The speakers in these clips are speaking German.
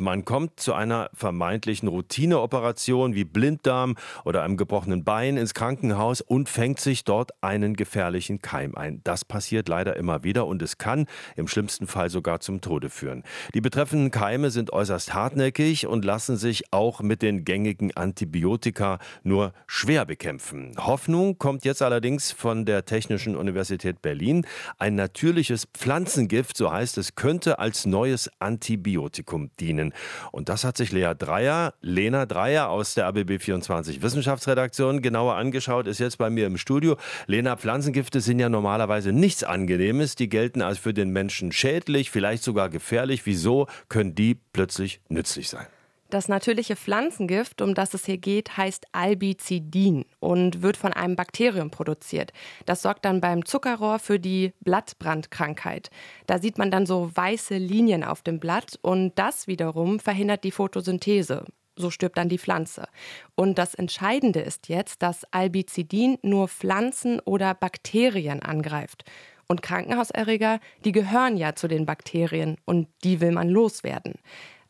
Man kommt zu einer vermeintlichen Routineoperation wie Blinddarm oder einem gebrochenen Bein ins Krankenhaus und fängt sich dort einen gefährlichen Keim ein. Das passiert leider immer wieder und es kann im schlimmsten Fall sogar zum Tode führen. Die betreffenden Keime sind äußerst hartnäckig und lassen sich auch mit den gängigen Antibiotika nur schwer bekämpfen. Hoffnung kommt jetzt allerdings von der Technischen Universität Berlin. Ein natürliches Pflanzengift, so heißt es, könnte als neues Antibiotikum dienen dienen. Und das hat sich Lea Dreier, Lena Dreier aus der ABB24 Wissenschaftsredaktion genauer angeschaut, ist jetzt bei mir im Studio. Lena, Pflanzengifte sind ja normalerweise nichts Angenehmes. Die gelten als für den Menschen schädlich, vielleicht sogar gefährlich. Wieso können die plötzlich nützlich sein? Das natürliche Pflanzengift, um das es hier geht, heißt Albizidin und wird von einem Bakterium produziert. Das sorgt dann beim Zuckerrohr für die Blattbrandkrankheit. Da sieht man dann so weiße Linien auf dem Blatt und das wiederum verhindert die Photosynthese. So stirbt dann die Pflanze. Und das Entscheidende ist jetzt, dass Albizidin nur Pflanzen oder Bakterien angreift. Und Krankenhauserreger, die gehören ja zu den Bakterien und die will man loswerden.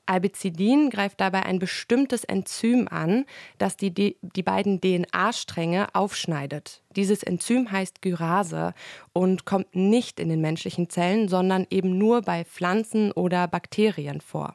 Albizidin greift dabei ein bestimmtes Enzym an, das die, die beiden DNA-Stränge aufschneidet. Dieses Enzym heißt Gyrase und kommt nicht in den menschlichen Zellen, sondern eben nur bei Pflanzen oder Bakterien vor.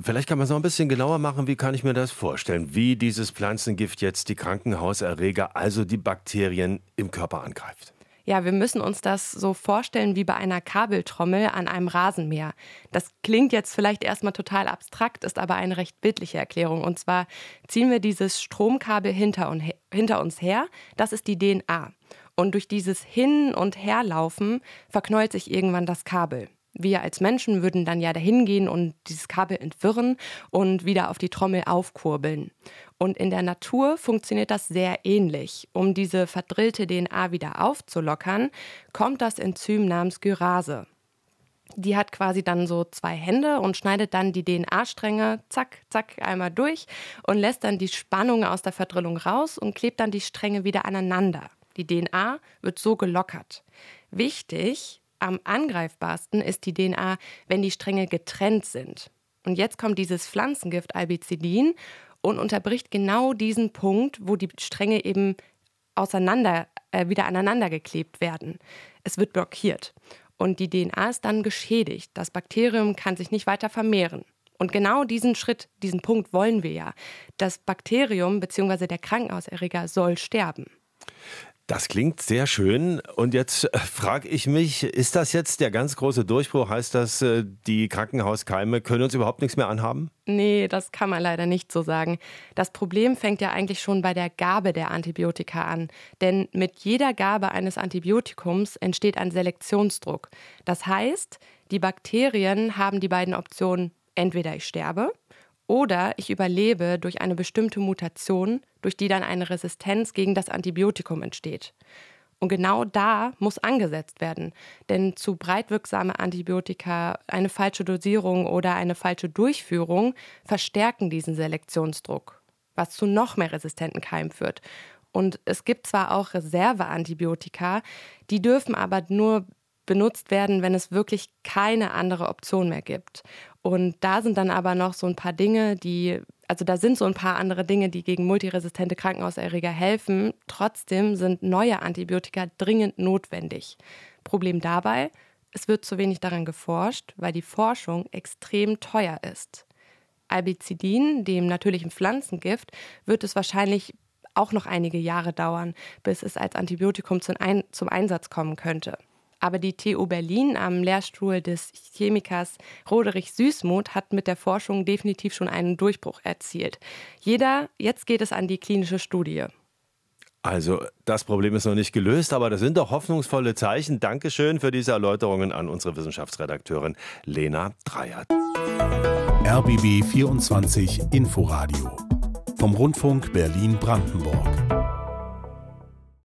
Vielleicht kann man es noch ein bisschen genauer machen. Wie kann ich mir das vorstellen? Wie dieses Pflanzengift jetzt die Krankenhauserreger, also die Bakterien im Körper angreift? Ja, wir müssen uns das so vorstellen wie bei einer Kabeltrommel an einem Rasenmäher. Das klingt jetzt vielleicht erstmal total abstrakt, ist aber eine recht bildliche Erklärung. Und zwar ziehen wir dieses Stromkabel hinter, hinter uns her. Das ist die DNA. Und durch dieses Hin- und Herlaufen verknäult sich irgendwann das Kabel. Wir als Menschen würden dann ja dahin gehen und dieses Kabel entwirren und wieder auf die Trommel aufkurbeln. Und in der Natur funktioniert das sehr ähnlich. Um diese verdrillte DNA wieder aufzulockern, kommt das Enzym namens Gyrase. Die hat quasi dann so zwei Hände und schneidet dann die DNA-Stränge zack, zack einmal durch und lässt dann die Spannung aus der Verdrillung raus und klebt dann die Stränge wieder aneinander. Die DNA wird so gelockert. Wichtig, am angreifbarsten ist die DNA, wenn die Stränge getrennt sind. Und jetzt kommt dieses Pflanzengift Albizidin und unterbricht genau diesen Punkt, wo die Stränge eben auseinander, äh, wieder aneinander geklebt werden. Es wird blockiert. Und die DNA ist dann geschädigt. Das Bakterium kann sich nicht weiter vermehren. Und genau diesen Schritt, diesen Punkt wollen wir ja. Das Bakterium bzw. der Krankenhauserreger soll sterben. Das klingt sehr schön. Und jetzt äh, frage ich mich, ist das jetzt der ganz große Durchbruch? Heißt das, äh, die Krankenhauskeime können uns überhaupt nichts mehr anhaben? Nee, das kann man leider nicht so sagen. Das Problem fängt ja eigentlich schon bei der Gabe der Antibiotika an. Denn mit jeder Gabe eines Antibiotikums entsteht ein Selektionsdruck. Das heißt, die Bakterien haben die beiden Optionen, entweder ich sterbe oder ich überlebe durch eine bestimmte Mutation, durch die dann eine Resistenz gegen das Antibiotikum entsteht. Und genau da muss angesetzt werden. Denn zu breitwirksame Antibiotika, eine falsche Dosierung oder eine falsche Durchführung verstärken diesen Selektionsdruck, was zu noch mehr resistenten Keimen führt. Und es gibt zwar auch Reserveantibiotika, die dürfen aber nur benutzt werden, wenn es wirklich keine andere Option mehr gibt. Und da sind dann aber noch so ein paar Dinge, die, also da sind so ein paar andere Dinge, die gegen multiresistente Krankenhauserreger helfen. Trotzdem sind neue Antibiotika dringend notwendig. Problem dabei, es wird zu wenig daran geforscht, weil die Forschung extrem teuer ist. Albizidin, dem natürlichen Pflanzengift, wird es wahrscheinlich auch noch einige Jahre dauern, bis es als Antibiotikum zum, Einsatz kommen könnte. Aber die TU Berlin am Lehrstuhl des Chemikers Roderich Süßmuth hat mit der Forschung definitiv schon einen Durchbruch erzielt. Jeder, jetzt geht es an die klinische Studie. Also, das Problem ist noch nicht gelöst, aber das sind doch hoffnungsvolle Zeichen. Dankeschön für diese Erläuterungen an unsere Wissenschaftsredakteurin Lena Dreier. RBB 24 Inforadio vom Rundfunk Berlin-Brandenburg.